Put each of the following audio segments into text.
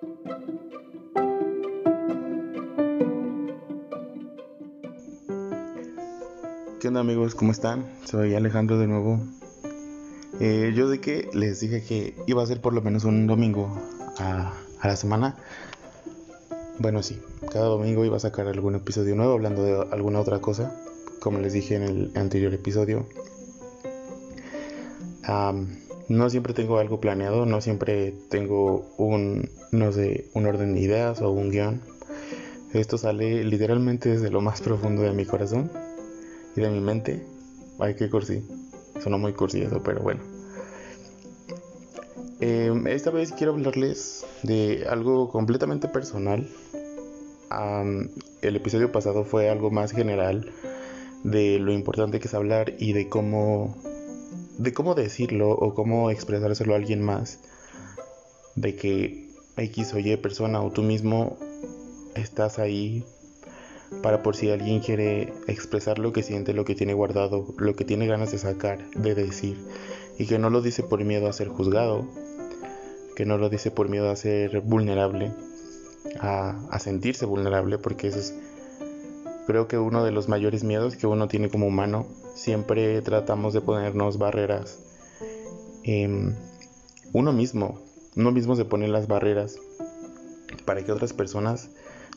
¿Qué onda amigos? ¿Cómo están? Soy Alejandro de nuevo. Eh, yo de que les dije que iba a ser por lo menos un domingo a, la semana. Bueno, sí, cada domingo iba a sacar algún episodio nuevo hablando de alguna otra cosa, como les dije en el anterior episodio. No siempre tengo algo planeado, no siempre tengo un, no sé, un orden de ideas o un guion. Esto sale literalmente desde lo más profundo de mi corazón y de mi mente. Ay, qué cursi. Sonó muy cursi eso, pero bueno. Em, esta vez quiero hablarles de algo completamente personal. el episodio pasado fue algo más general de lo importante que es hablar y de cómo de cómo decirlo o cómo expresárselo a alguien más de que X o Y persona o tú mismo estás ahí para por si alguien quiere expresar lo que siente, lo que tiene guardado, lo que tiene ganas de sacar, de decir, y que no lo dice por miedo a ser juzgado, que no lo dice por miedo a ser vulnerable, a, sentirse vulnerable, porque eso es creo que uno de los mayores miedos que uno tiene como humano. Siempre tratamos de ponernos barreras. uno mismo, uno mismo se pone las barreras para que otras personas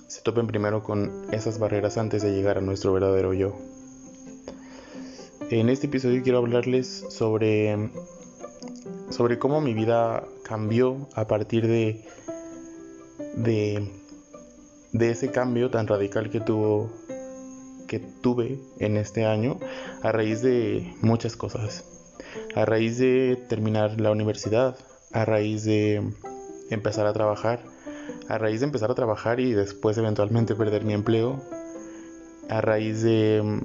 se topen primero con esas barreras antes de llegar a nuestro verdadero yo. En este episodio quiero hablarles sobre sobre cómo mi vida cambió a partir de de de ese cambio tan radical que tuvo que tuve en este año a raíz de muchas cosas. A raíz de terminar la universidad, a raíz de empezar a trabajar, a raíz de empezar a trabajar y después eventualmente perder mi empleo, a raíz de mm,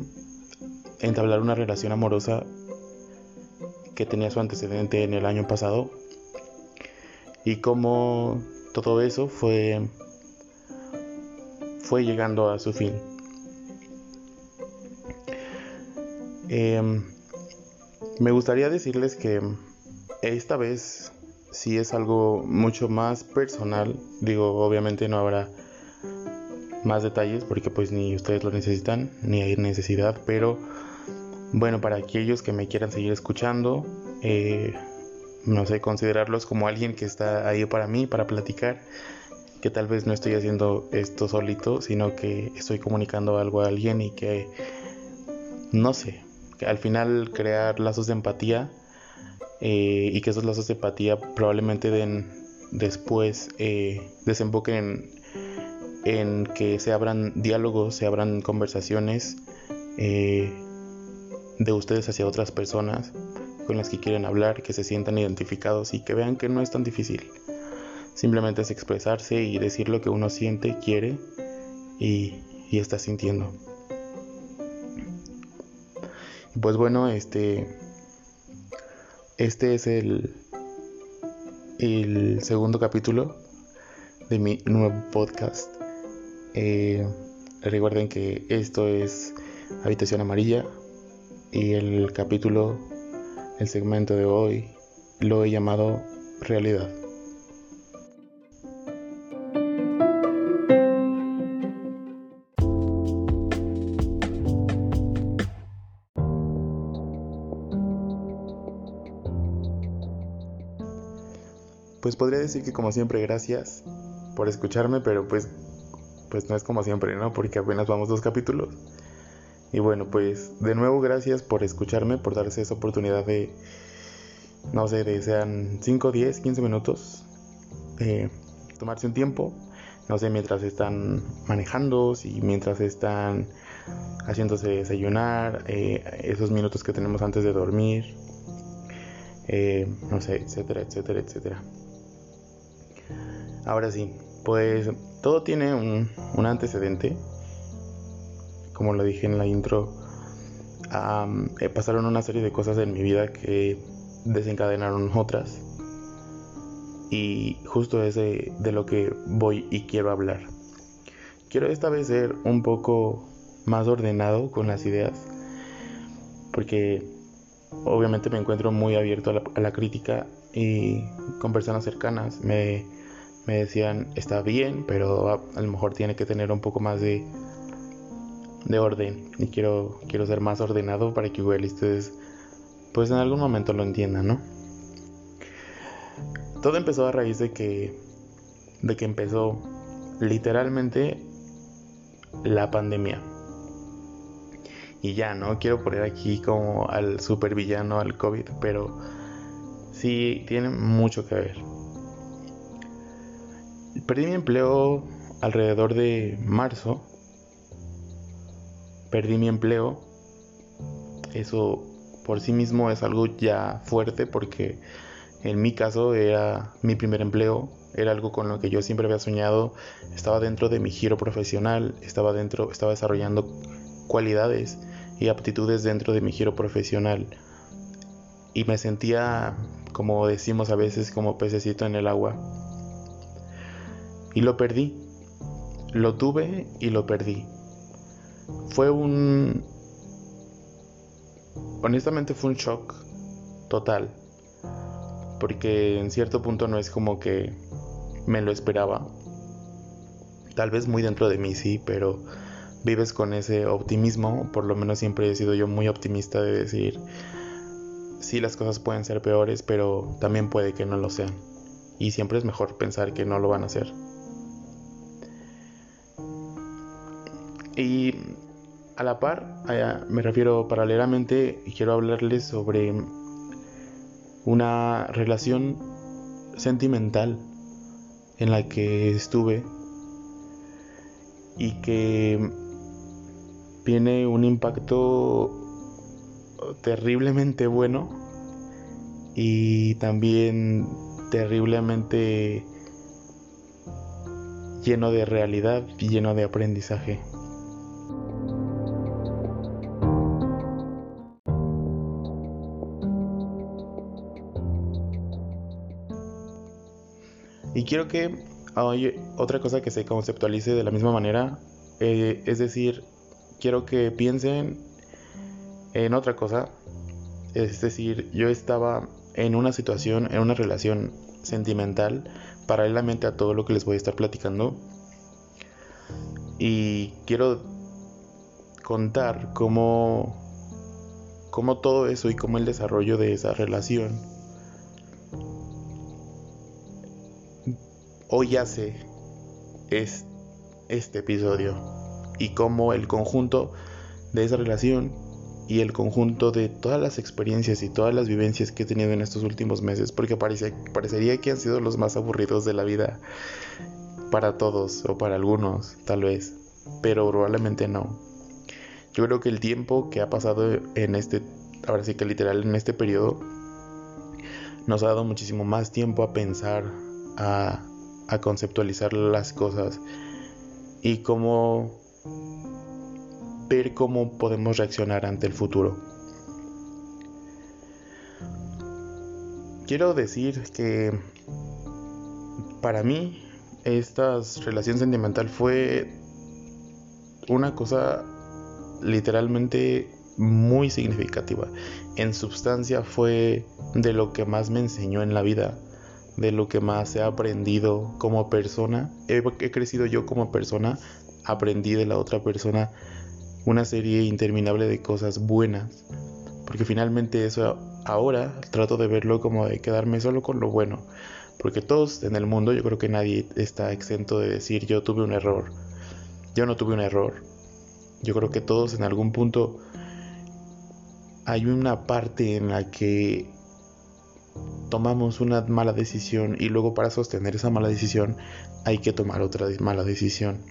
entablar una relación amorosa que tenía su antecedente en el año pasado y cómo todo eso fue fue llegando a su fin. Em, me gustaría decirles que esta vez si es algo mucho más personal. Digo, obviamente no habrá más detalles porque pues ni ustedes lo necesitan, ni hay necesidad, pero bueno, para aquellos que me quieran seguir escuchando, eh, no sé, considerarlos como alguien que está ahí para mí, para platicar, que tal vez no estoy haciendo esto solito, sino que estoy comunicando algo a alguien y que, no sé, al final crear lazos de empatía eh, y que esos lazos de empatía probablemente den después eh, desemboquen en, que se abran diálogos, se abran conversaciones eh, de ustedes hacia otras personas con las que quieren hablar, que se sientan identificados y que vean que no es tan difícil. Simplemente es expresarse y decir lo que uno siente, quiere y, y está sintiendo. Pues bueno, este este es el, el segundo capítulo de mi nuevo podcast. Eh, recuerden que esto es Habitación Amarilla y el capítulo, el segmento de hoy, lo he llamado Realidad. Pues podría decir que como siempre gracias por escucharme, pero pues pues no es como siempre, ¿no? Porque apenas vamos dos capítulos. Y bueno, pues de nuevo gracias por escucharme, por darse esa oportunidad de, no sé, de sean 5, 10, 15 minutos, tomarse un tiempo, no sé, mientras están manejando, y mientras están haciéndose desayunar, eh, esos minutos que tenemos antes de dormir, eh, no sé, etcétera, etcétera, etcétera. Ahora sí, pues todo tiene un, antecedente. Como lo dije en la intro, eh, pasaron una serie de cosas en mi vida que desencadenaron otras. Y justo es de, de lo que voy y quiero hablar. Quiero esta vez ser un poco más ordenado con las ideas. Porque obviamente me encuentro muy abierto a la, a la crítica y con personas cercanas me me decían, está bien, pero a, lo mejor tiene que tener un poco más de, de orden. Y quiero, quiero ser más ordenado para que igual ustedes, pues en algún momento lo entiendan, ¿no? Todo empezó a raíz de que, de que empezó literalmente la pandemia. Y ya, no quiero poner aquí como al supervillano al COVID, pero sí tiene mucho que ver. Perdí mi empleo alrededor de marzo. Perdí mi empleo. Eso por sí mismo es algo ya fuerte porque en mi caso era mi primer empleo, era algo con lo que yo siempre había soñado, estaba dentro de mi giro profesional, estaba dentro, estaba desarrollando cualidades y aptitudes dentro de mi giro profesional y me sentía como decimos a veces como pececito en el agua y lo perdí. Lo tuve y lo perdí. Fue un... Honestamente fue un shock total. Porque en cierto punto no es como que me lo esperaba. Tal vez muy dentro de mí sí, pero vives con ese optimismo. Por lo menos siempre he sido yo muy optimista de decir, sí las cosas pueden ser peores, pero también puede que no lo sean. Y siempre es mejor pensar que no lo van a hacer. Y a la par, me refiero paralelamente, y quiero hablarles sobre una relación sentimental en la que estuve y que tiene un impacto terriblemente bueno y también terriblemente lleno de realidad y lleno de aprendizaje. Quiero que hay otra cosa que se conceptualice de la misma manera, eh, es decir, quiero que piensen en otra cosa, es decir, yo estaba en una situación, en una relación sentimental, paralelamente a todo lo que les voy a estar platicando, y quiero contar cómo, cómo todo eso y cómo el desarrollo de esa relación hoy hace es este episodio y cómo el conjunto de esa relación y el conjunto de todas las experiencias y todas las vivencias que he tenido en estos últimos meses, porque parecería que han sido los más aburridos de la vida para todos o para algunos, tal vez, pero probablemente no. Yo creo que el tiempo que ha pasado en este, ahora sí que literal en este periodo, nos ha dado muchísimo más tiempo a pensar, a a conceptualizar las cosas y cómo ver cómo podemos reaccionar ante el futuro. Quiero decir que para mí esta relación sentimental fue una cosa literalmente muy significativa. En sustancia fue de lo que más me enseñó en la vida de lo que más he aprendido como persona. He, crecido yo como persona, aprendí de la otra persona una serie interminable de cosas buenas. Porque finalmente eso ahora trato de verlo como de quedarme solo con lo bueno. Porque todos en el mundo, yo creo que nadie está exento de decir yo tuve un error. Yo no tuve un error. Yo creo que todos en algún punto hay una parte en la que tomamos una mala decisión y luego para sostener esa mala decisión hay que tomar otra mala decisión.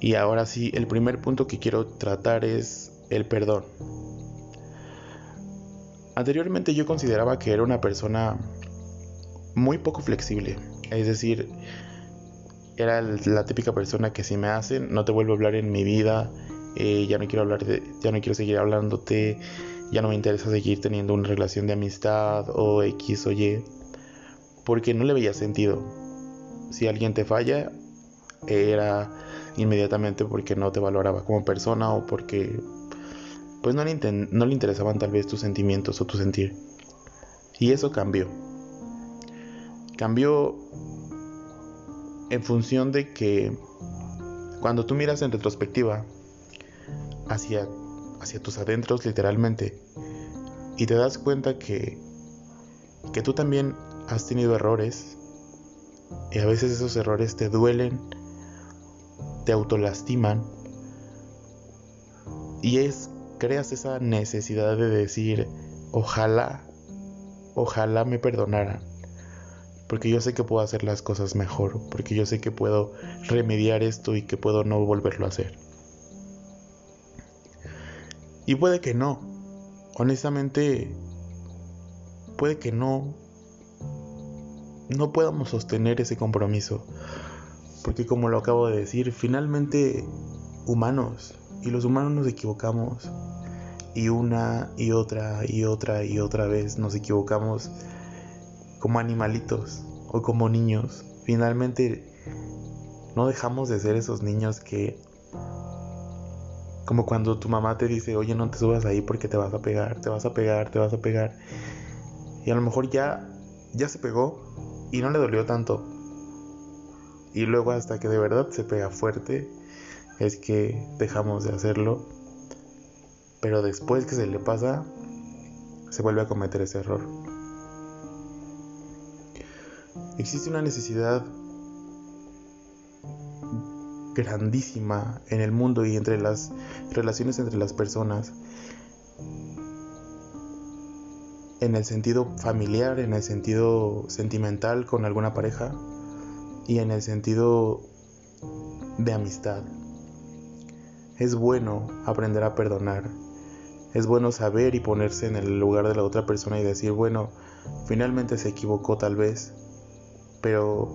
Y ahora sí, el primer punto que quiero tratar es el perdón. Anteriormente yo consideraba que era una persona muy poco flexible, es decir, era la típica persona que si me hacen no te vuelvo a hablar en mi vida, eh, ya no quiero hablar de, ya no quiero seguir hablándote, ya no me interesa seguir teniendo una relación de amistad o X o Y, porque no le veía sentido. Si alguien te falla, era inmediatamente porque no te valoraba como persona o porque pues no le, no le interesaban tal vez tus sentimientos o tu sentir. Y eso cambió. Cambió en función de que cuando tú miras en retrospectiva hacia, hacia tus adentros literalmente y te das cuenta que, que tú también has tenido errores y a veces esos errores te duelen, te autolastiman y es creas esa necesidad de decir ojalá ojalá me perdonaran porque yo sé que puedo hacer las cosas mejor, porque yo sé que puedo remediar esto y que puedo no volverlo a hacer. Y puede que no, honestamente, puede que no, no podamos sostener ese compromiso, porque como lo acabo de decir, finalmente humanos, y los humanos nos equivocamos, y una y otra y otra y otra vez nos equivocamos como animalitos o como niños. Finalmente no dejamos de ser esos niños que como cuando tu mamá te dice, oye, no te subas ahí porque te vas a pegar, te vas a pegar, te vas a pegar. Y a lo mejor ya, ya se pegó y no le dolió tanto. Y luego hasta que de verdad se pega fuerte, es que dejamos de hacerlo. Pero después que se le pasa, se vuelve a cometer ese error. Existe una necesidad grandísima en el mundo y entre las relaciones entre las personas en el sentido familiar, en el sentido sentimental con alguna pareja y en el sentido de amistad. Es bueno aprender a perdonar. Es bueno saber y ponerse en el lugar de la otra persona y decir, bueno, finalmente se equivocó tal vez, pero,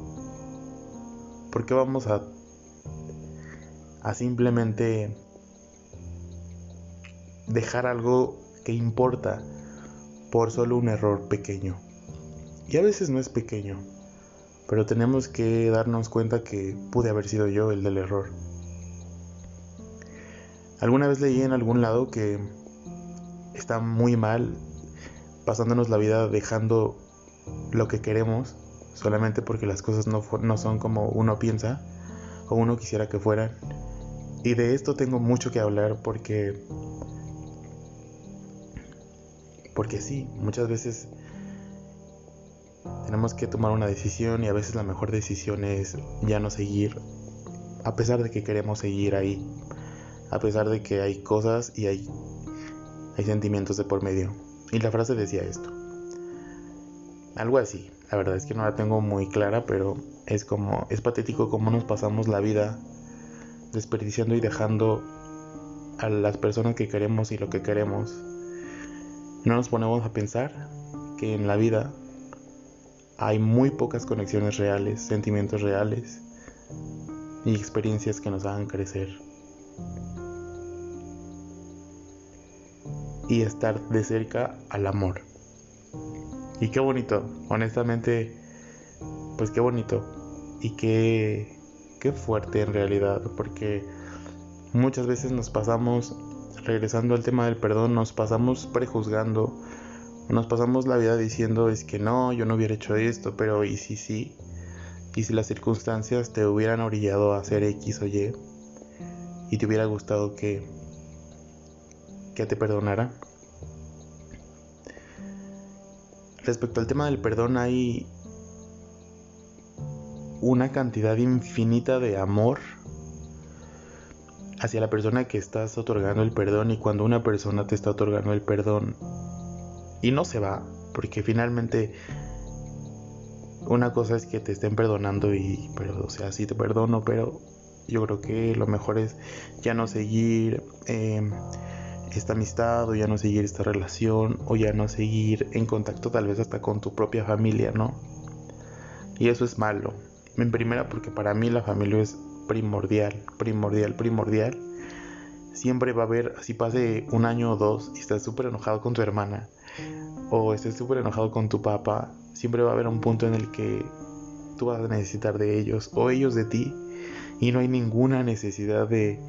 ¿por qué vamos a, a simplemente dejar algo que importa por solo un error pequeño? Y a veces no es pequeño, pero tenemos que darnos cuenta que pude haber sido yo el del error. Alguna vez leí en algún lado que está muy mal pasándonos la vida dejando lo que queremos solamente porque las cosas no, no son como uno piensa o uno quisiera que fueran. Y de esto tengo mucho que hablar porque... Porque sí, muchas veces tenemos que tomar una decisión y a veces la mejor decisión es ya no seguir, a pesar de que queremos seguir ahí, a pesar de que hay cosas y hay, hay sentimientos de por medio. Y la frase decía esto, algo así, la verdad es que no la tengo muy clara, pero es como es patético cómo nos pasamos la vida desperdiciando y dejando a las personas que queremos y lo que queremos. No nos ponemos a pensar que en la vida hay muy pocas conexiones reales, sentimientos reales y experiencias que nos hagan crecer. Y estar de cerca al amor. Y qué bonito, honestamente, pues qué bonito. Y qué, qué fuerte en realidad, porque muchas veces nos pasamos, regresando al tema del perdón, nos pasamos prejuzgando, nos pasamos la vida diciendo es que no, yo no hubiera hecho esto, pero y si sí, y si las circunstancias te hubieran orillado a hacer X o Y, y te hubiera gustado que, que te perdonara. respecto al tema del perdón hay una cantidad infinita de amor hacia la persona que estás otorgando el perdón y cuando una persona te está otorgando el perdón y no se va, porque finalmente una cosa es que te estén perdonando y, pero, o sea, sí te perdono, pero yo creo que lo mejor es ya no seguir. Eh, esta amistad o ya no seguir esta relación o ya no seguir en contacto tal vez hasta con tu propia familia, ¿no? Y eso es malo. En primera porque para mí la familia es primordial, primordial, primordial. Siempre va a haber, si pase un año o dos y estás súper enojado con tu hermana o estés súper enojado con tu papá, siempre va a haber un punto en el que tú vas a necesitar de ellos o ellos de ti y no hay ninguna necesidad de,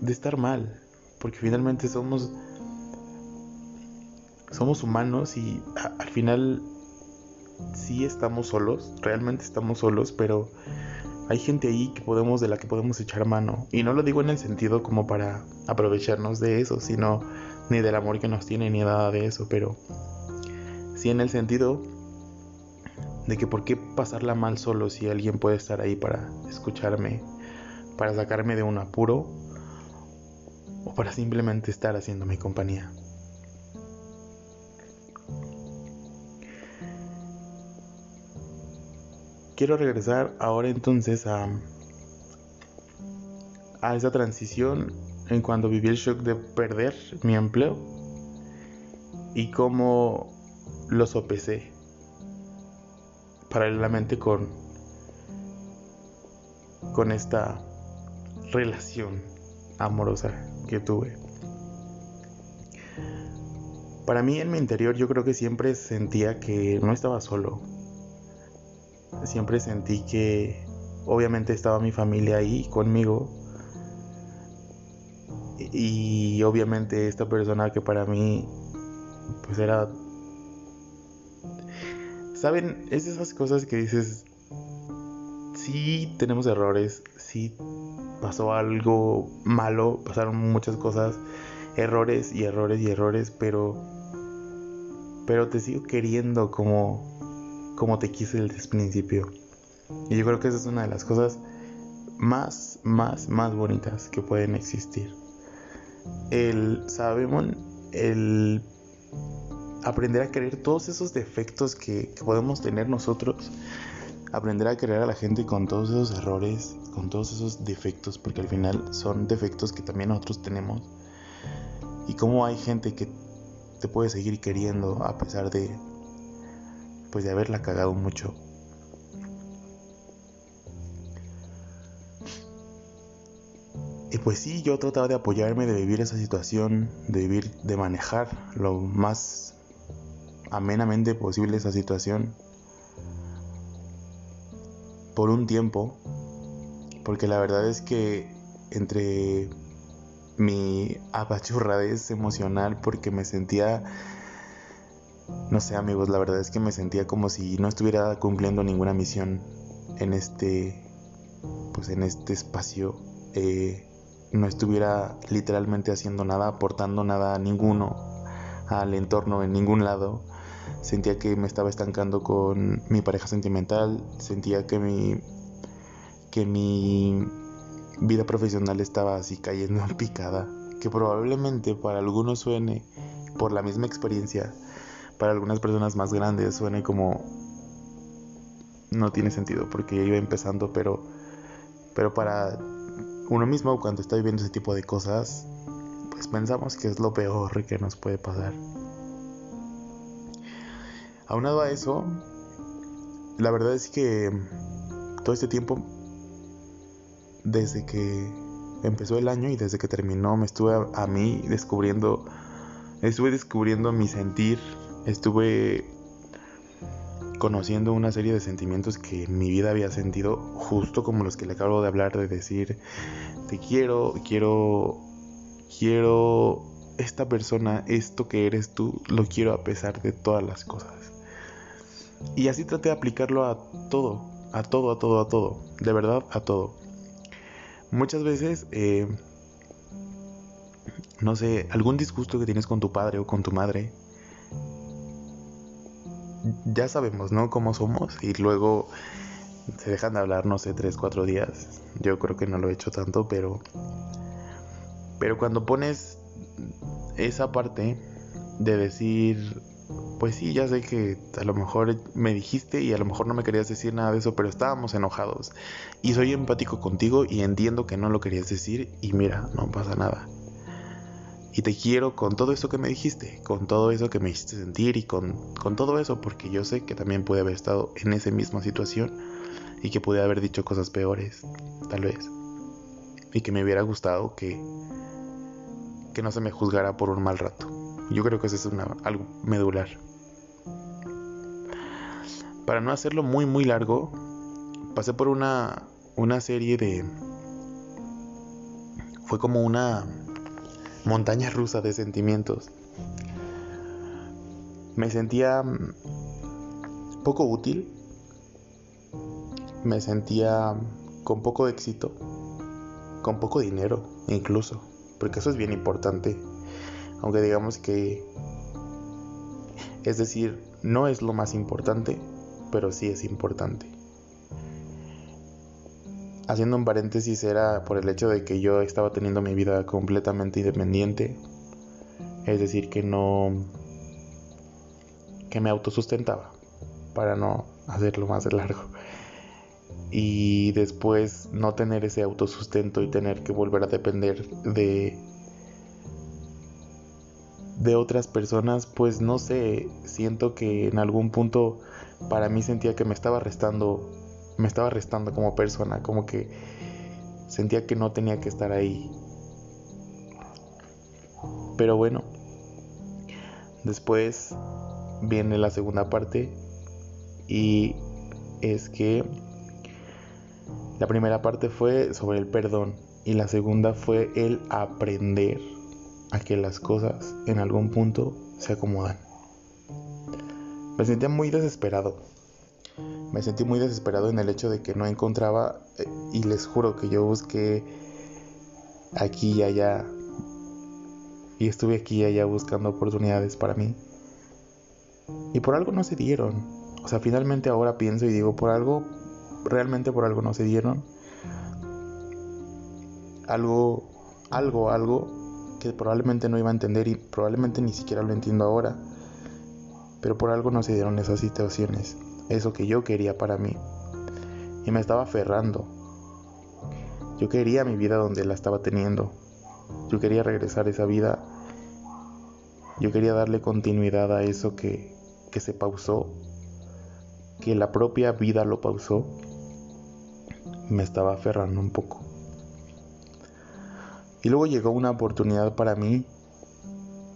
de estar mal porque finalmente somos somos humanos y al final sí estamos solos, realmente estamos solos, pero hay gente ahí que podemos de la que podemos echar mano y no lo digo en el sentido como para aprovecharnos de eso, sino ni del amor que nos tiene ni nada de eso, pero sí en el sentido de que por qué pasarla mal solo si alguien puede estar ahí para escucharme, para sacarme de un apuro o para simplemente estar haciendo mi compañía. Quiero regresar ahora entonces a, esa transición en cuando viví el shock de perder mi empleo y cómo lo sopesé paralelamente con con esta relación amorosa que tuve. Para mí en mi interior yo creo que siempre sentía que no estaba solo. Siempre sentí que obviamente estaba mi familia ahí conmigo. Y obviamente esta persona que para mí pues era saben, es esas cosas que dices sí tenemos errores, sí pasó algo malo, pasaron muchas cosas, errores y errores y errores, pero pero te sigo queriendo como como te quise desde el principio. Y yo creo que esa es una de las cosas más más más bonitas que pueden existir. El sabemos el aprender a querer todos esos defectos que, que podemos tener nosotros aprender a querer a la gente con todos esos errores, con todos esos defectos, porque al final son defectos que también nosotros tenemos. Y cómo hay gente que te puede seguir queriendo a pesar de pues de haberla cagado mucho. Y pues sí, yo trataba de apoyarme, de vivir esa situación, de vivir, de manejar lo más amenamente posible esa situación por un tiempo, porque la verdad es que entre mi apachurradez emocional, porque me sentía, no sé amigos, la verdad es que me sentía como si no estuviera cumpliendo ninguna misión en este, pues en este espacio, eh, no estuviera literalmente haciendo nada, aportando nada a ninguno, al entorno en ningún lado. Sentía que me estaba estancando con mi pareja sentimental, sentía que mi que mi vida profesional estaba así cayendo en picada, que probablemente para algunos suene por la misma experiencia, para algunas personas más grandes suene como no tiene sentido porque yo iba empezando, pero pero para uno mismo cuando está viviendo ese tipo de cosas, pues pensamos que es lo peor que nos puede pasar. Aunado a eso, la verdad es que todo este tiempo, desde que empezó el año y desde que terminó, me estuve a, mí descubriendo, estuve descubriendo mi sentir, estuve conociendo una serie de sentimientos que en mi vida había sentido, justo como los que le acabo de hablar, de decir, te quiero, quiero, quiero esta persona, esto que eres tú, lo quiero a pesar de todas las cosas. Y así traté de aplicarlo a todo, a todo, a todo, a todo, de verdad a todo. Muchas veces, eh, no sé, algún disgusto que tienes con tu padre o con tu madre, ya sabemos, ¿no? Cómo somos y luego se dejan de hablar, no sé, tres, cuatro días. Yo creo que no lo he hecho tanto, pero... Pero cuando pones esa parte de decir, pues sí, ya sé que a lo mejor me dijiste y a lo mejor no me querías decir nada de eso, pero estábamos enojados. Y soy empático contigo y entiendo que no lo querías decir y mira, no pasa nada. Y te quiero con todo eso que me dijiste, con todo eso que me hiciste sentir y con, con todo eso, porque yo sé que también pude haber estado en esa misma situación y que pude haber dicho cosas peores, tal vez. Y que me hubiera gustado que, que no se me juzgara por un mal rato. Yo creo que eso es una, algo medular. Para no hacerlo muy muy largo, pasé por una, una serie de... Fue como una montaña rusa de sentimientos. Me sentía poco útil, me sentía con poco éxito, con poco dinero incluso, porque eso es bien importante, aunque digamos que, es decir, no es lo más importante, pero sí es importante. Haciendo un paréntesis era por el hecho de que yo estaba teniendo mi vida completamente independiente, es decir, que no que me autosustentaba para no hacerlo más largo. Y después no tener ese autosustento y tener que volver a depender de de otras personas, pues no sé, siento que en algún punto para mí sentía que me estaba restando, me estaba restando como persona, como que sentía que no tenía que estar ahí. Pero bueno, después viene la segunda parte y es que la primera parte fue sobre el perdón y la segunda fue el aprender a que las cosas en algún punto se acomodan. Me sentía muy desesperado. Me sentí muy desesperado en el hecho de que no encontraba eh, y les juro que yo busqué aquí y allá y estuve aquí y allá buscando oportunidades para mí. Y por algo no se dieron. O sea, finalmente ahora pienso y digo, por algo, realmente por algo no se dieron. Algo, algo, algo que probablemente no iba a entender y probablemente ni siquiera lo entiendo ahora. Pero por algo no se dieron esas situaciones, eso que yo quería para mí. Y me estaba aferrando. Yo quería mi vida donde la estaba teniendo. Yo quería regresar a esa vida. Yo quería darle continuidad a eso que, que se pausó, que la propia vida lo pausó. Me estaba aferrando un poco. Y luego llegó una oportunidad para mí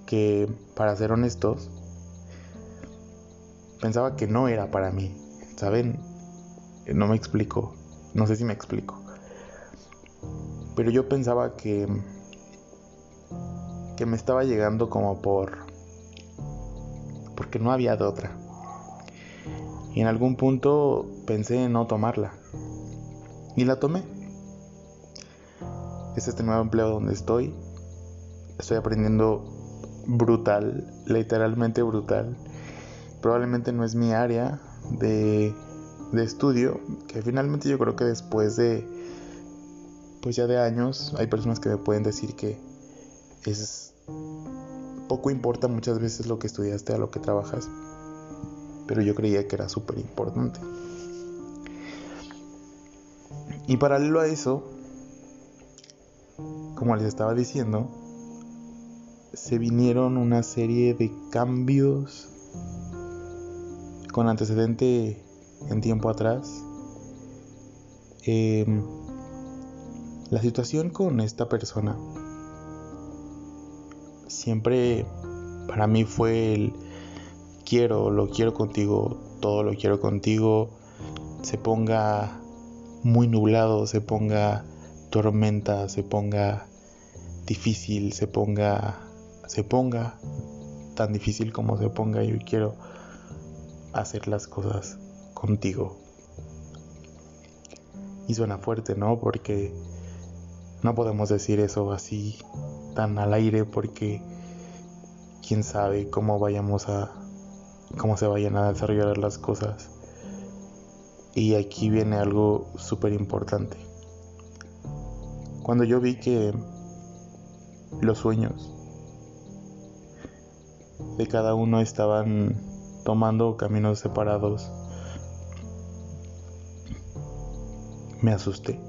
que, para ser honestos, pensaba que no era para mí. ¿Saben? No me explico. No sé si me explico. Pero yo pensaba que que me estaba llegando como por porque no había de otra. Y en algún punto pensé en no tomarla. Y la tomé es este nuevo empleo donde estoy. Estoy aprendiendo brutal, literalmente brutal. Probablemente no es mi área de, estudio, que finalmente yo creo que después de, pues ya de años, hay personas que me pueden decir que es poco importa muchas veces lo que estudiaste a lo que trabajas, pero yo creía que era súper importante. Y paralelo a eso, como les estaba diciendo, se vinieron una serie de cambios con antecedente en tiempo atrás. Em, la situación con esta persona siempre para mí fue el quiero, lo quiero contigo, todo lo quiero contigo, se ponga muy nublado, se ponga tormenta, se ponga difícil, se ponga, se ponga tan difícil como se ponga, yo quiero hacer las cosas contigo. Y suena fuerte, ¿no? Porque no podemos decir eso así tan al aire porque quién sabe cómo vayamos a cómo se vayan a desarrollar las cosas. Y aquí viene algo súper importante. Cuando yo vi que los sueños de cada uno estaban tomando caminos separados, me asusté.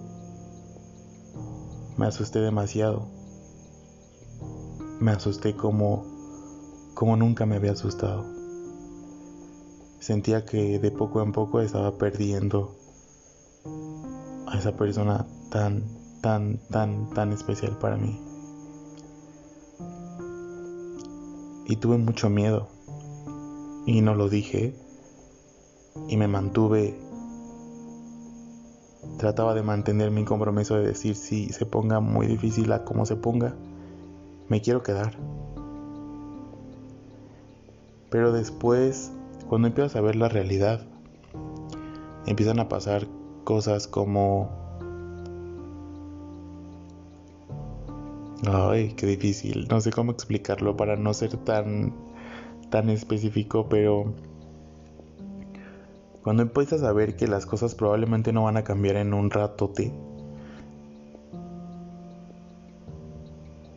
Me asusté demasiado. Me asusté como como nunca me había asustado. Sentía que de poco en poco estaba perdiendo a esa persona tan tan, tan, tan especial para mí. Y tuve mucho miedo. Y no lo dije. Y me mantuve. Trataba de mantener mi compromiso de decir si se ponga muy difícil a como se ponga, me quiero quedar. Pero después, cuando empiezas a ver la realidad, empiezan a pasar cosas como... Ay, qué difícil. No sé cómo explicarlo para no ser tan, tan específico, pero cuando empiezas a ver que las cosas probablemente no van a cambiar en un ratote,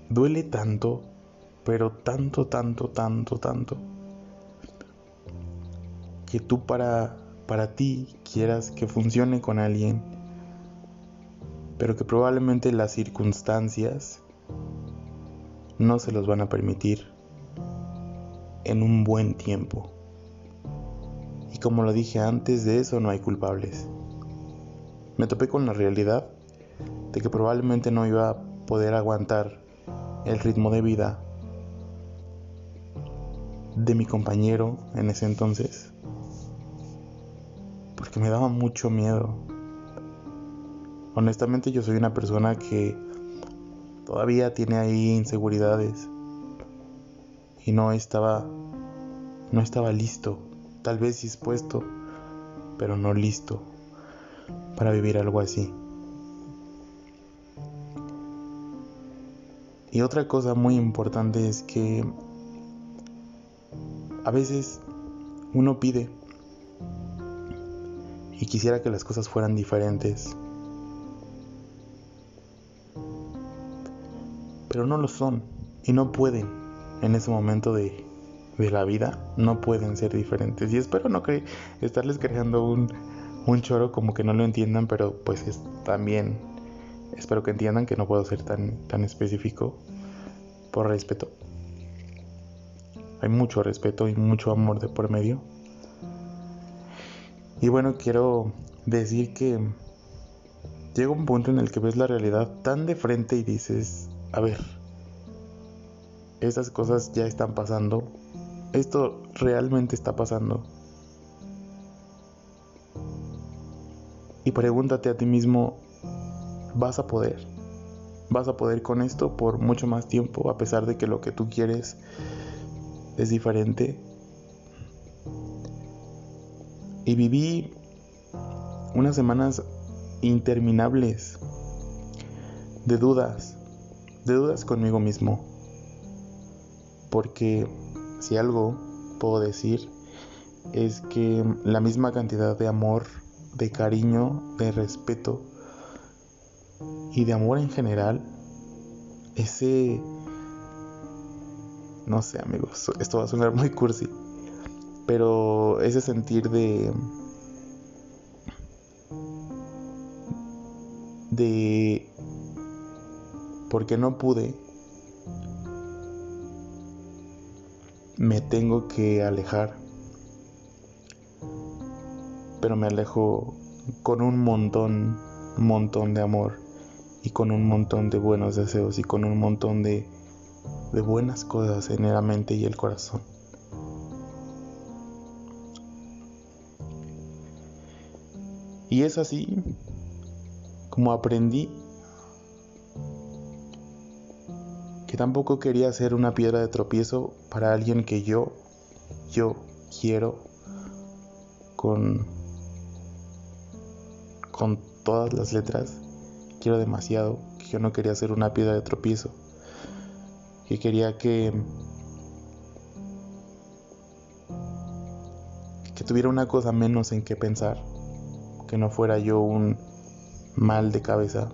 duele tanto, pero tanto, tanto, tanto, tanto, que tú para, para ti quieras que funcione con alguien, pero que probablemente las circunstancias no se los van a permitir en un buen tiempo. Y como lo dije antes, de eso no hay culpables. Me topé con la realidad de que probablemente no iba a poder aguantar el ritmo de vida de mi compañero en ese entonces. Porque me daba mucho miedo. Honestamente yo soy una persona que todavía tiene ahí inseguridades. Y no estaba no estaba listo, tal vez dispuesto, pero no listo para vivir algo así. Y otra cosa muy importante es que a veces uno pide y quisiera que las cosas fueran diferentes. Pero no lo son y no pueden en ese momento de, la vida, no pueden ser diferentes. Y espero no estarles creando un, un choro como que no lo entiendan, pero pues es también Espero que entiendan que no puedo ser tan, tan específico por respeto. Hay mucho respeto y mucho amor de por medio. Y bueno, quiero decir que llega un punto en el que ves la realidad tan de frente y dices, a ver, esas cosas ya están pasando. Esto realmente está pasando. Y pregúntate a ti mismo, vas a poder. Vas a poder con esto por mucho más tiempo, a pesar de que lo que tú quieres es diferente. Y viví unas semanas interminables de dudas, de dudas conmigo mismo. Porque si algo puedo decir es que la misma cantidad de amor, de cariño, de respeto y de amor en general, ese... No sé amigos, esto va a sonar muy cursi, pero ese sentir de... de... porque no pude, me tengo que alejar, pero me alejo con un montón, montón de amor y con un montón de buenos deseos y con un montón de, de buenas cosas en la mente y el corazón. Y es así como aprendí tampoco quería ser una piedra de tropiezo para alguien que yo, yo quiero con, con todas las letras. Quiero demasiado, que yo no quería ser una piedra de tropiezo, que quería que que tuviera una cosa menos en que pensar, que no fuera yo un mal de cabeza,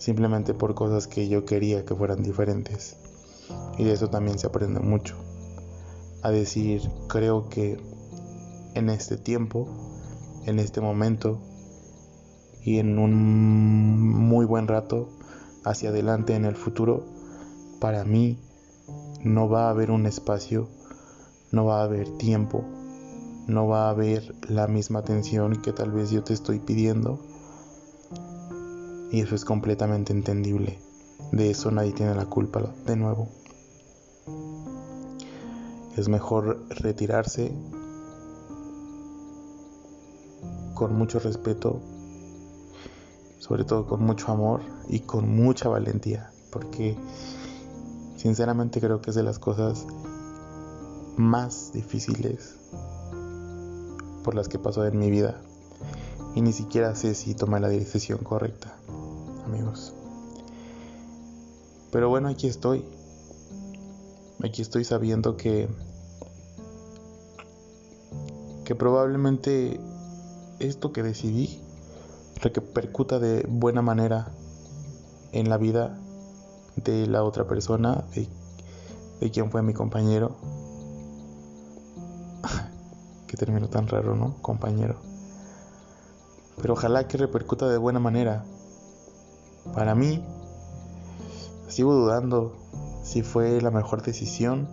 simplemente por cosas que yo quería que fueran diferentes. Y de eso también se aprende mucho. A decir, creo que en este tiempo, en este momento, y en un muy buen rato hacia adelante en el futuro, para mí no va a haber un espacio, no va a haber tiempo, no va a haber la misma atención que tal vez yo te estoy pidiendo. Y eso es completamente entendible. De eso nadie tiene la culpa de nuevo. Es mejor retirarse con mucho respeto sobre todo con mucho amor y con mucha valentía, porque sinceramente creo que es de las cosas más difíciles por las que pasó en mi vida y ni siquiera sé si tomé la decisión correcta, amigos. Pero bueno, aquí estoy. Aquí estoy sabiendo que que probablemente esto que decidí repercuta de buena manera en la vida de la otra persona, de, de quien fue mi compañero. que terminó tan raro, ¿no? Compañero. Pero ojalá que repercuta de buena manera. Para mí, sigo dudando si fue la mejor decisión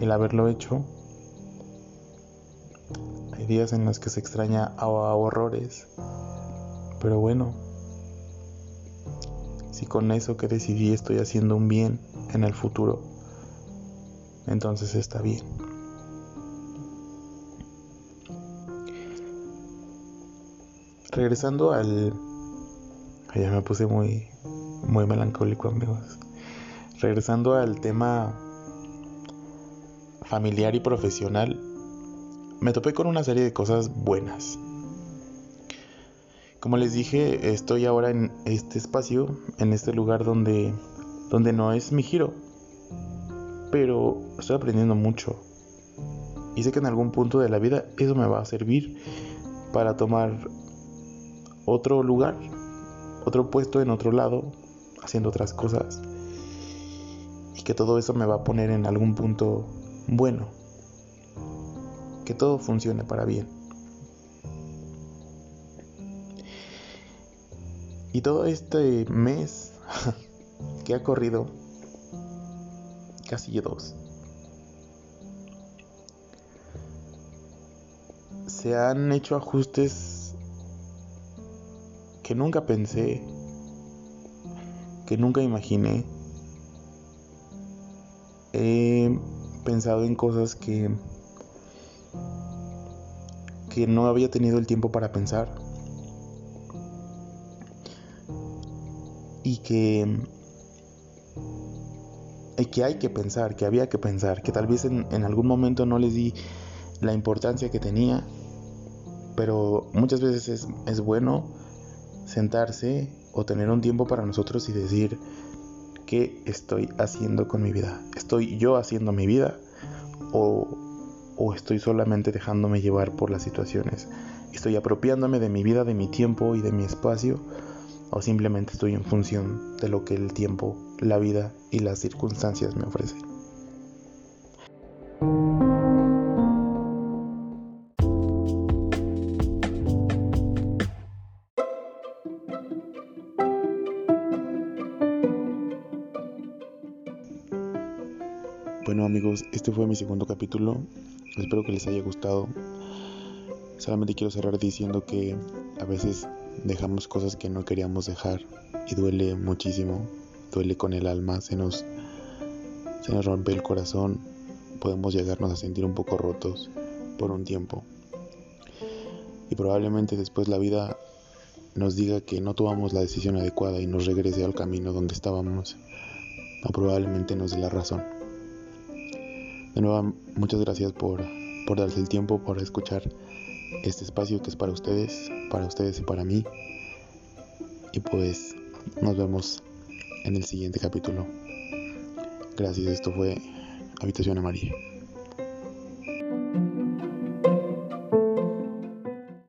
el haberlo hecho. Hay días en los que se extraña a horrores. Pero bueno, si con eso que decidí estoy haciendo un bien en el futuro, entonces está bien. Regresando al... Ya me puse muy, muy melancólico amigos. Regresando al tema familiar y profesional, me topé con una serie de cosas buenas. Como les dije, estoy ahora en este espacio, en este lugar donde, donde no es mi giro, pero estoy aprendiendo mucho. Y sé que en algún punto de la vida eso me va a servir para tomar otro lugar, otro puesto en otro lado, haciendo otras cosas. Y que todo eso me va a poner en algún punto bueno. Que todo funcione para bien. Y todo este mes que ha corrido, casi dos, se han hecho ajustes que nunca pensé, que nunca imaginé. He pensado en cosas que que no había tenido el tiempo para pensar. y que, que hay que pensar, que había que pensar, que tal vez en, algún momento no les di la importancia que tenía, pero muchas veces es, es bueno sentarse o tener un tiempo para nosotros y decir qué estoy haciendo con mi vida. ¿Estoy yo haciendo mi vida o, o estoy solamente dejándome llevar por las situaciones? ¿Estoy apropiándome de mi vida, de mi tiempo y de mi espacio? o simplemente estoy en función de lo que el tiempo, la vida y las circunstancias me ofrecen. Amigos, este fue mi segundo capítulo. Espero que les haya gustado. Solamente quiero cerrar diciendo que a veces dejamos cosas que no queríamos dejar y duele muchísimo, duele con el alma, se nos, se nos rompe el corazón, podemos llegarnos a sentir un poco rotos por un tiempo. Y probablemente después la vida nos diga que no tomamos la decisión adecuada y nos regrese al camino donde estábamos, o probablemente nos dé la razón. De nuevo, muchas gracias por, por darse el tiempo, por escuchar este espacio que es para ustedes, para ustedes y para mí. Y pues nos vemos en el siguiente capítulo. Gracias, esto fue Habitación Amarilla.